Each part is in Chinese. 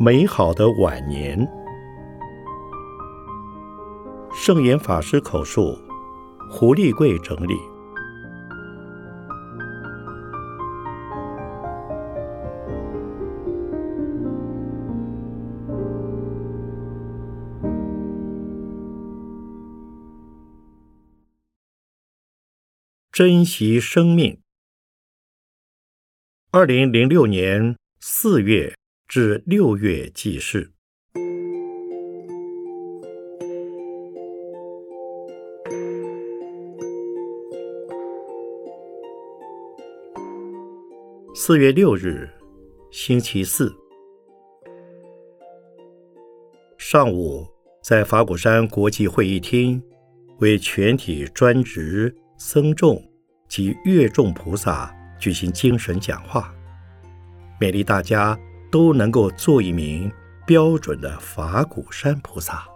美好的晚年。圣严法师口述，胡立贵整理。珍惜生命。二零零六年四月至六月记事。四月六日，星期四上午，在法鼓山国际会议厅，为全体专职僧众。及乐众菩萨举行精神讲话，勉励大家都能够做一名标准的法鼓山菩萨。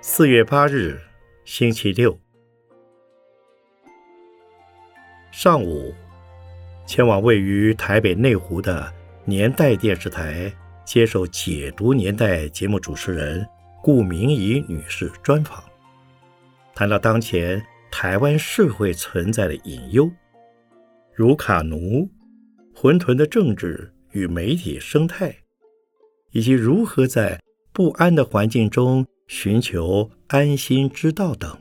四月八日，星期六上午，前往位于台北内湖的年代电视台接受解读年代节目主持人。顾明仪女士专访，谈到当前台湾社会存在的隐忧，如卡奴、混沌的政治与媒体生态，以及如何在不安的环境中寻求安心之道等。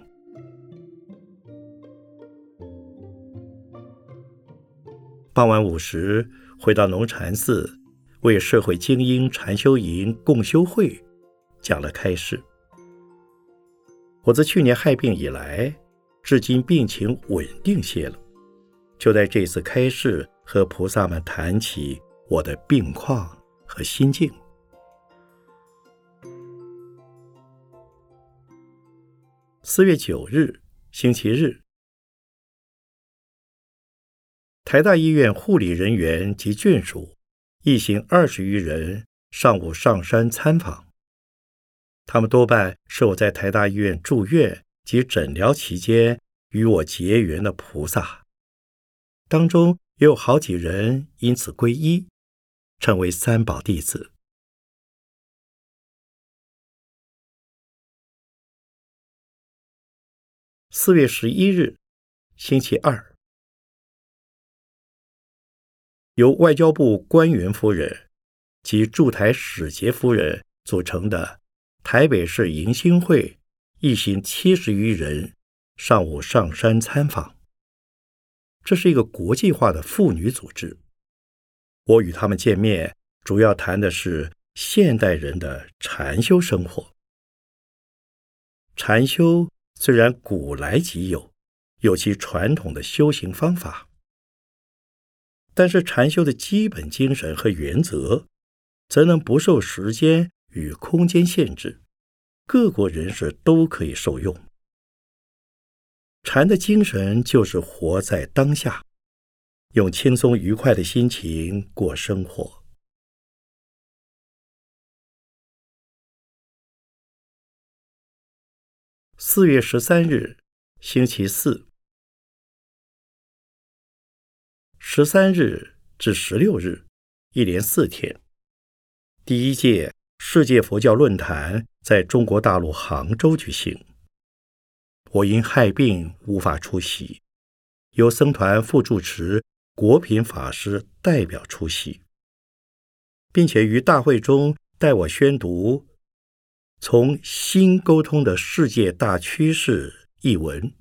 傍晚五时，回到龙禅寺，为社会精英禅修营共修会。讲了开示。我自去年害病以来，至今病情稳定些了。就在这次开示和菩萨们谈起我的病况和心境。四月九日，星期日，台大医院护理人员及眷属一行二十余人上午上山参访。他们多半是我在台大医院住院及诊疗期间与我结缘的菩萨，当中也有好几人因此皈依，成为三宝弟子。四月十一日，星期二，由外交部官员夫人及驻台使节夫人组成的。台北市迎新会一行七十余人上午上山参访。这是一个国际化的妇女组织。我与他们见面，主要谈的是现代人的禅修生活。禅修虽然古来即有，有其传统的修行方法，但是禅修的基本精神和原则，则能不受时间。与空间限制，各国人士都可以受用。禅的精神就是活在当下，用轻松愉快的心情过生活。四月十三日，星期四，十三日至十六日，一连四天，第一届。世界佛教论坛在中国大陆杭州举行。我因害病无法出席，由僧团副住持国品法师代表出席，并且于大会中代我宣读《从新沟通的世界大趋势》一文。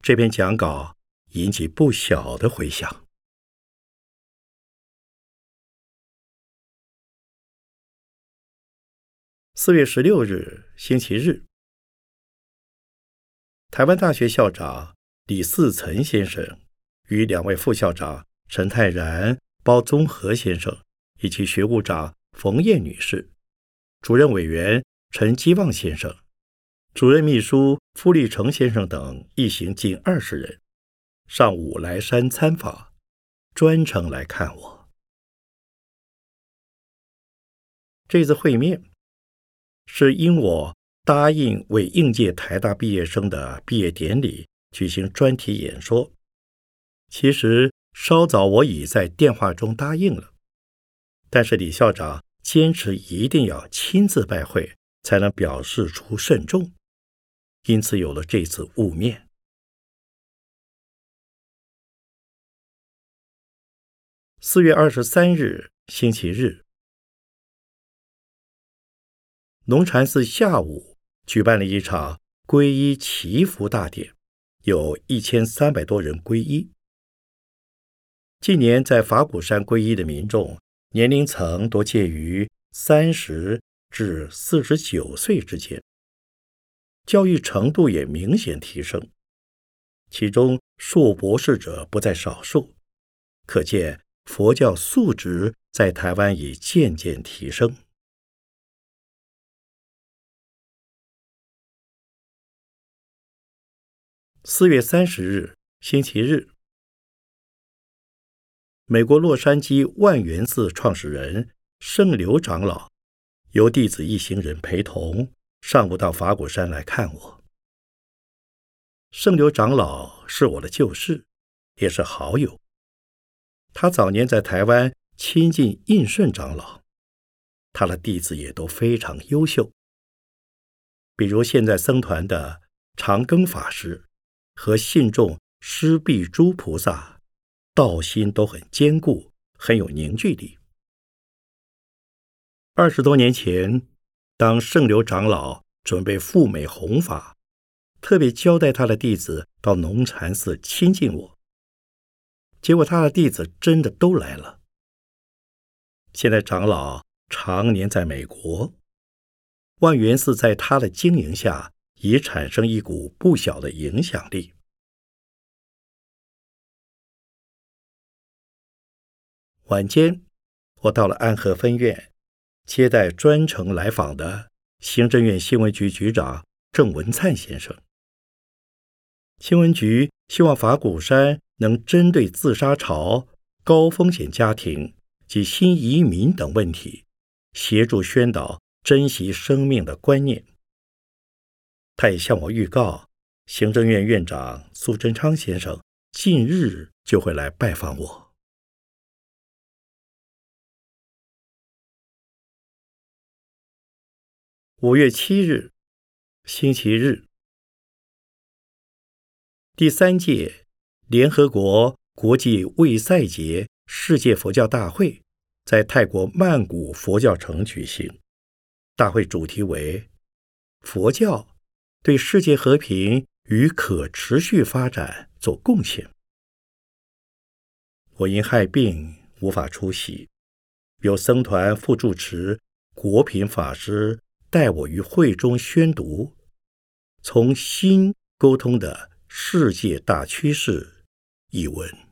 这篇讲稿引起不小的回响。四月十六日，星期日，台湾大学校长李嗣岑先生与两位副校长陈泰然、包宗和先生，以及学务长冯燕女士、主任委员陈基旺先生、主任秘书傅立成先生等一行近二十人，上午来山参访，专程来看我。这次会面。是因我答应为应届台大毕业生的毕业典礼举行专题演说，其实稍早我已在电话中答应了，但是李校长坚持一定要亲自拜会，才能表示出慎重，因此有了这次雾面。四月二十三日，星期日，龙禅寺下午举办了一场皈依祈福大典，有一千三百多人皈依。近年在法鼓山皈依的民众年龄层多介于三十至四十九岁之间，教育程度也明显提升，其中硕博士者不在少数，可见。佛教素质在台湾已渐渐提升。四月三十日，星期日，美国洛杉矶万源寺创始人圣刘长老由弟子一行人陪同，上午到法鼓山来看我。圣刘长老是我的旧识，也是好友。他早年在台湾亲近印顺长老，他的弟子也都非常优秀。比如现在僧团的长庚法师和信众施必诸菩萨，道心都很坚固，很有凝聚力。二十多年前，当圣流长老准备赴美弘法，特别交代他的弟子到农禅寺亲近我。结果，他的弟子真的都来了。现在长老常年在美国，万源寺在他的经营下已产生一股不小的影响力。晚间，我到了安和分院，接待专程来访的行政院新闻局局长郑文灿先生。新闻局希望法鼓山。能针对自杀潮、高风险家庭及新移民等问题，协助宣导珍惜生命的观念。他也向我预告，行政院院长苏贞昌先生近日就会来拜访我。五月七日，星期日，第三届。联合国国际卫赛节世界佛教大会在泰国曼谷佛教城举行，大会主题为“佛教对世界和平与可持续发展做贡献”。我因害病无法出席，由僧团副住持国品法师带我于会中宣读，从心沟通的世界大趋势。译文。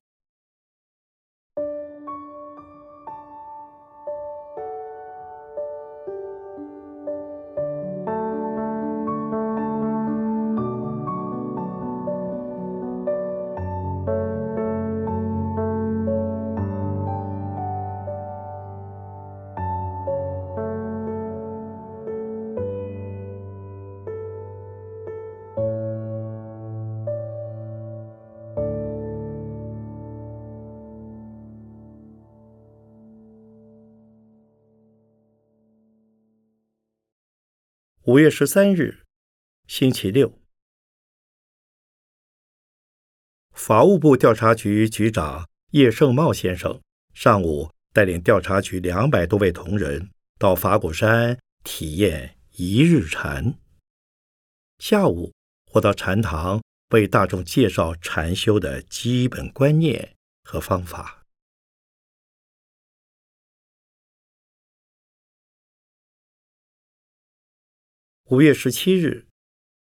五月十三日，星期六，法务部调查局局长叶胜茂先生上午带领调查局两百多位同仁到法鼓山体验一日禅。下午，我到禅堂为大众介绍禅修的基本观念和方法。五月十七日，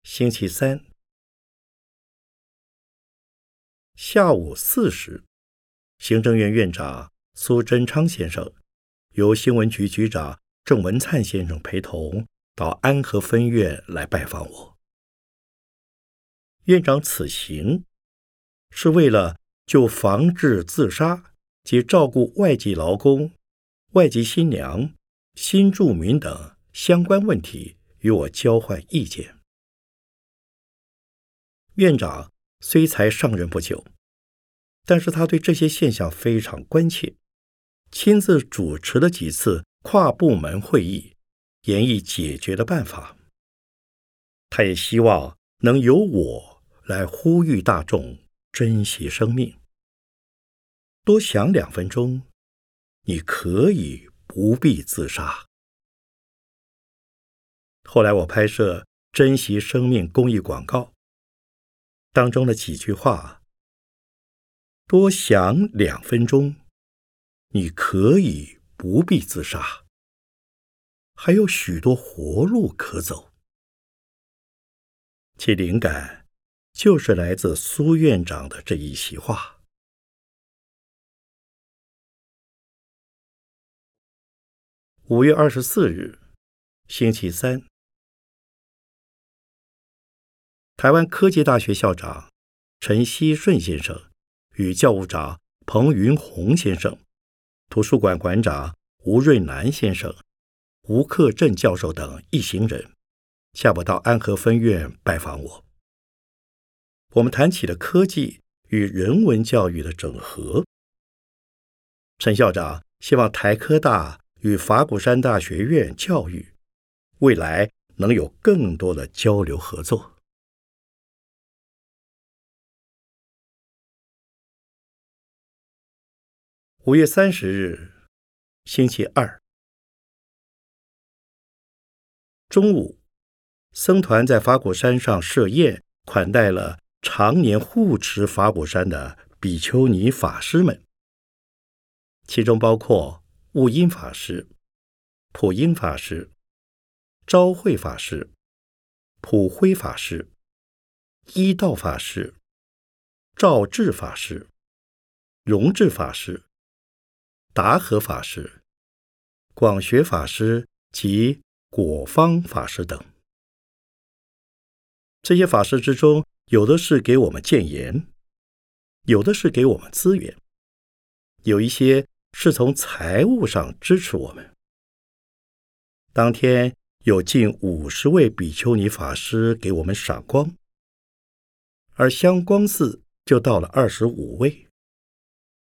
星期三下午四时，行政院院长苏贞昌先生由新闻局局长郑文灿先生陪同到安和分院来拜访我。院长此行是为了就防治自杀及照顾外籍劳工、外籍新娘、新住民等相关问题。与我交换意见。院长虽才上任不久，但是他对这些现象非常关切，亲自主持了几次跨部门会议，研议解决的办法。他也希望能由我来呼吁大众珍惜生命。多想两分钟，你可以不必自杀。后来我拍摄珍惜生命公益广告，当中的几句话：多想两分钟，你可以不必自杀，还有许多活路可走。其灵感就是来自苏院长的这一席话。五月二十四日，星期三，台湾科技大学校长陈希顺先生与教务长彭云红先生、图书馆馆长吴瑞南先生、吴克正教授等一行人下午到安和分院拜访我。我们谈起了科技与人文教育的整合。陈校长希望台科大。与法鼓山大学院教育，未来能有更多的交流合作。五月三十日，星期二中午，僧团在法鼓山上设宴，款待了常年护持法鼓山的比丘尼法师们，其中包括。悟音法师、普音法师、昭慧法师、普辉法师、一道法师、赵智法师、荣智法师、达和法师、广学法师及果方法师等。这些法师之中，有的是给我们建言，有的是给我们资源，有一些。是从财务上支持我们。当天有近五十位比丘尼法师给我们赏光，而香光寺就到了二十五位，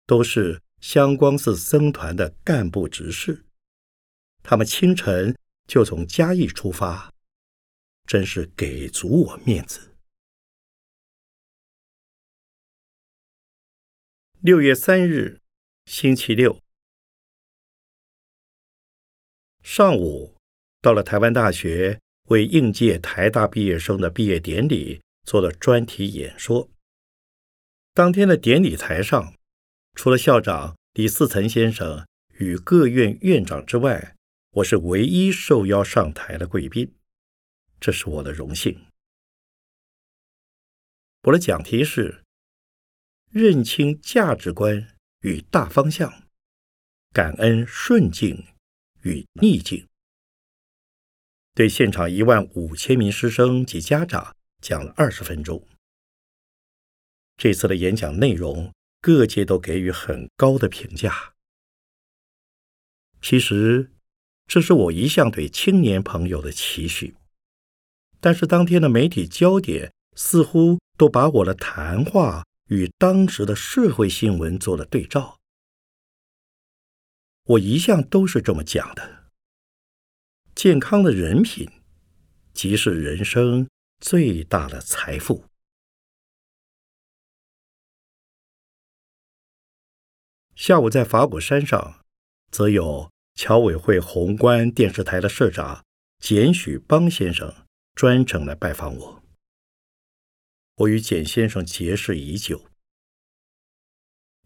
都是香光寺僧团的干部执事。他们清晨就从嘉义出发，真是给足我面子。六月三日。星期六上午，到了台湾大学，为应届台大毕业生的毕业典礼做了专题演说。当天的典礼台上，除了校长李四岑先生与各院院长之外，我是唯一受邀上台的贵宾，这是我的荣幸。我的讲题是认清价值观。与大方向，感恩顺境与逆境。对现场一万五千名师生及家长讲了二十分钟。这次的演讲内容，各界都给予很高的评价。其实，这是我一向对青年朋友的期许。但是当天的媒体焦点似乎都把我的谈话。与当时的社会新闻做了对照，我一向都是这么讲的：健康的人品，即是人生最大的财富。下午在法鼓山上，则有侨委会宏观电视台的社长简许邦先生专程来拜访我。我与简先生结识已久。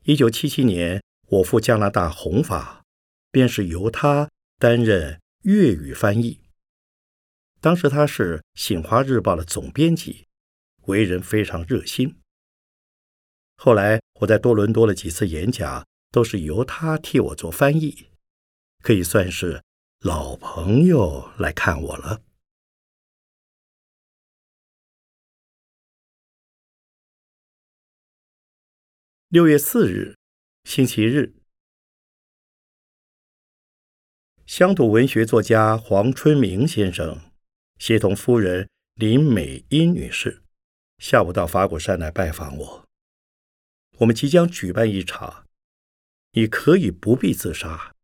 一九七七年，我赴加拿大弘法，便是由他担任粤语翻译。当时他是《醒华日报》的总编辑，为人非常热心。后来我在多伦多的几次演讲，都是由他替我做翻译，可以算是老朋友来看我了。六月四日，星期日，乡土文学作家黄春明先生协同夫人林美英女士，下午到法鼓山来拜访我。我们即将举办一场，你可以不必自杀，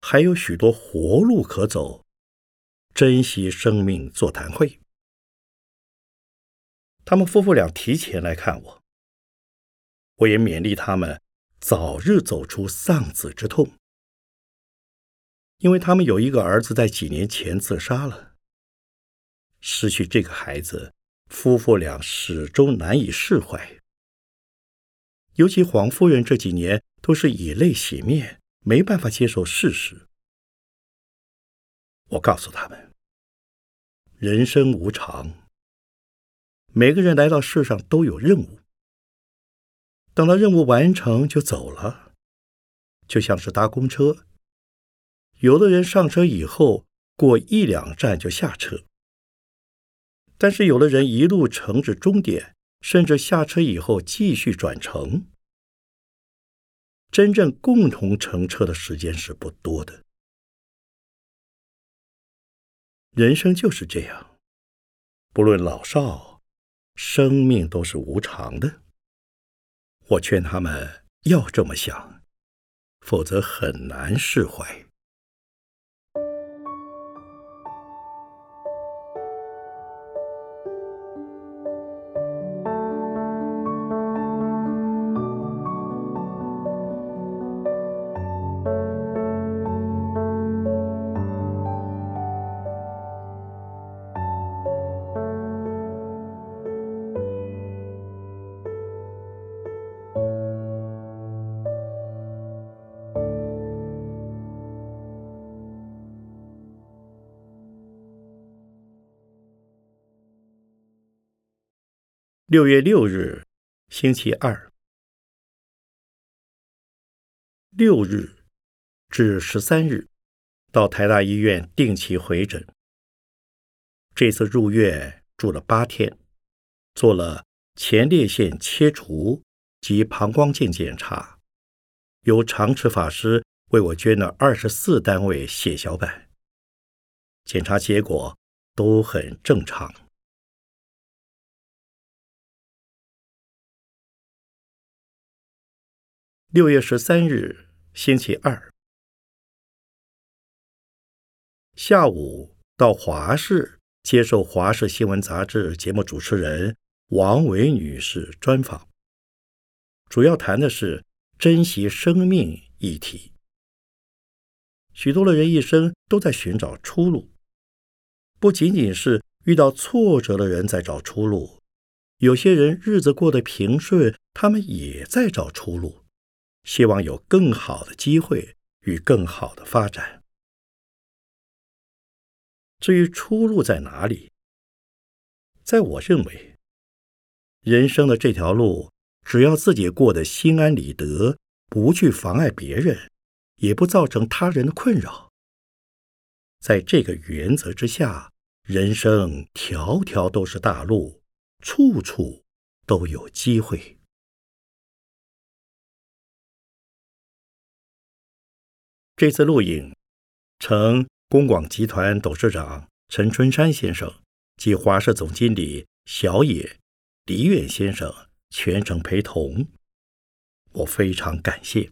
还有许多活路可走，珍惜生命座谈会。他们夫妇俩提前来看我，我也勉励他们早日走出丧子之痛，因为他们有一个儿子在几年前自杀了。失去这个孩子，夫妇俩始终难以释怀。尤其黄夫人这几年都是以泪洗面，没办法接受事实。我告诉他们，人生无常，每个人来到世上都有任务，等到任务完成就走了，就像是搭公车，有的人上车以后过一两站就下车。但是有的人一路乘至终点，甚至下车以后继续转乘。真正共同乘车的时间是不多的。人生就是这样，不论老少，生命都是无常的。我劝他们要这么想，否则很难释怀。六月六日，星期二。六日至十三日，到台大医院定期回诊。这次入院住了八天，做了前列腺切除及膀胱镜检查，由长持法师为我捐了二十四单位血小板，检查结果都很正常。六月十三日，星期二下午到华视接受《华视新闻》杂志节目主持人王维女士专访，主要谈的是珍惜生命议题。许多的人一生都在寻找出路，不仅仅是遇到挫折的人在找出路，有些人日子过得平顺，他们也在找出路。希望有更好的机会与更好的发展。至于出路在哪里，在我认为，人生的这条路，只要自己过得心安理得，不去妨碍别人，也不造成他人的困扰，在这个原则之下，人生条条都是大路，处处都有机会。这次录影，呈公广集团董事长陈春山先生及华社总经理小野李远先生全程陪同，我非常感谢。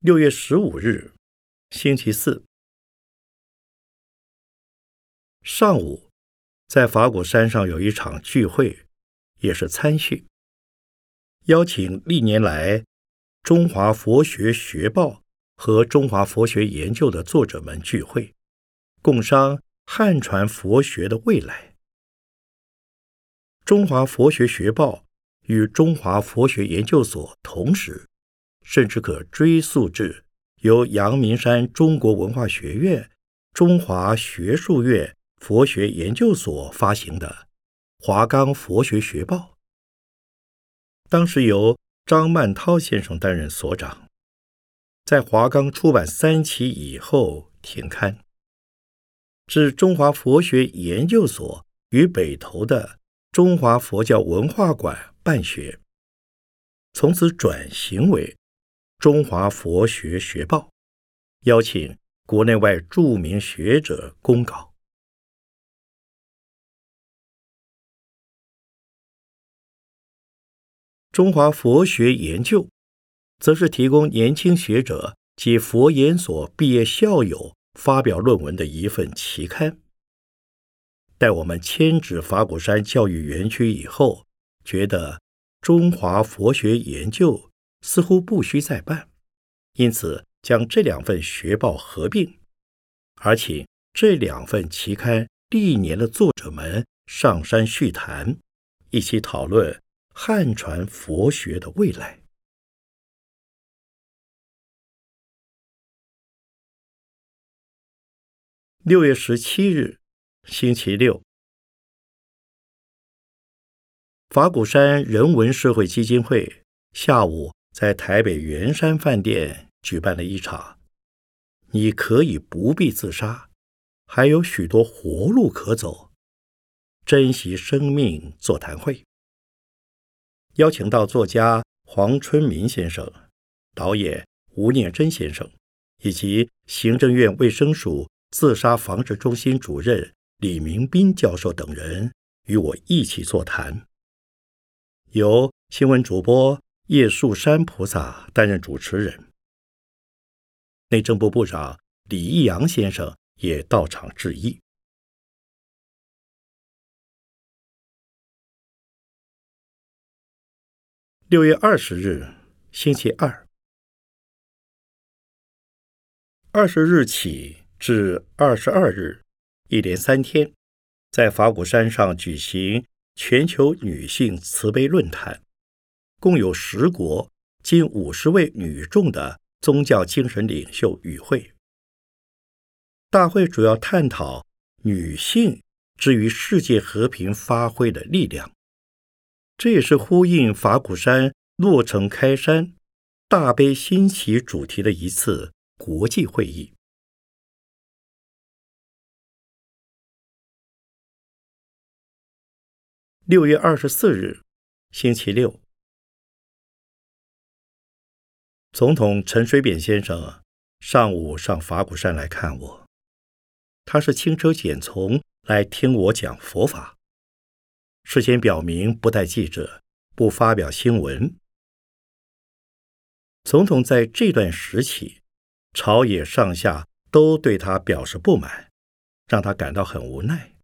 六月十五日，星期四上午，在法鼓山上有一场聚会。也是参叙，邀请历年来中华佛学学报和中华佛学研究的作者们聚会，共商汉传佛学的未来。中华佛学学报与中华佛学研究所同时，甚至可追溯至由阳明山中国文化学院、中华学术院佛学研究所发行的。华冈佛学学报，当时由张曼涛先生担任所长，在华冈出版三期以后停刊，至中华佛学研究所与北投的中华佛教文化馆办学，从此转型为中华佛学学报，邀请国内外著名学者公稿。中华佛学研究，则是提供年轻学者及佛研所毕业校友发表论文的一份期刊。待我们迁址法鼓山教育园区以后，觉得中华佛学研究似乎不需再办，因此将这两份学报合并，而请这两份期刊历年的作者们上山叙谈，一起讨论汉传佛学的未来。六月十七日，星期六。法鼓山人文社会基金会下午在台北圆山饭店举办了一场“你可以不必自杀，还有许多活路可走，珍惜生命”座谈会，邀请到作家黄春明先生、导演吴念真先生以及行政院卫生署自杀防治中心主任李明斌教授等人与我一起座谈。由新闻主播叶树山菩萨担任主持人，内政部部长李义阳先生也到场致意。六月二十日，星期二，二十日起至二十二日，一连三天，在法鼓山上举行。全球女性慈悲论坛，共有十国近五十位女众的宗教精神领袖与会。大会主要探讨女性之于世界和平发挥的力量，这也是呼应法鼓山落成开山大悲兴起主题的一次国际会议。六月二十四日，星期六，总统陈水扁先生上午上法鼓山来看我。他是轻车简从来听我讲佛法，事先表明不带记者，不发表新闻。总统在这段时期，朝野上下都对他表示不满，让他感到很无奈。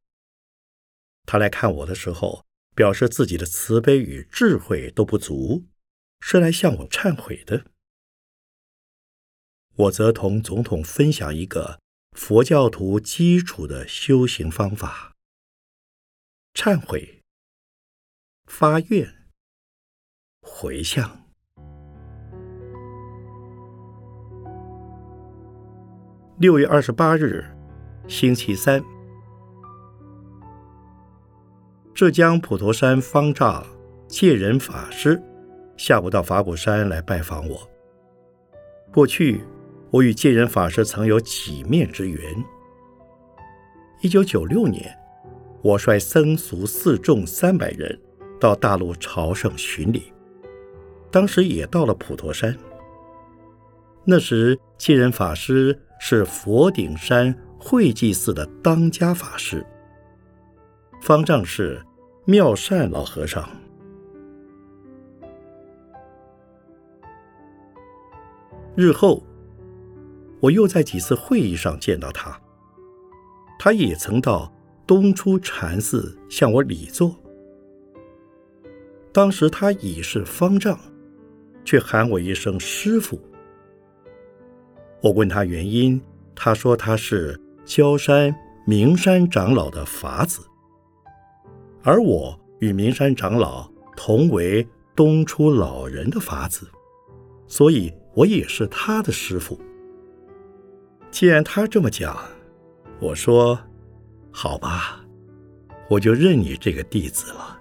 他来看我的时候。表示自己的慈悲与智慧都不足，是来向我忏悔的。我则同总统分享一个佛教徒基础的修行方法：忏悔、发愿、回向。六月二十八日，星期三。浙江普陀山方丈戒人法师下午到法鼓山来拜访我。过去我与戒人法师曾有几面之缘。一九九六年，我率僧俗四众三百人到大陆朝圣巡礼，当时也到了普陀山。那时七人法师是佛顶山慧济寺的当家法师，方丈是。妙善老和尚，日后我又在几次会议上见到他，他也曾到东出禅寺向我礼座。当时他已是方丈，却喊我一声师傅。我问他原因，他说他是焦山名山长老的法子。而我与明山长老同为东出老人的法子，所以我也是他的师傅。既然他这么讲，我说好吧，我就认你这个弟子了。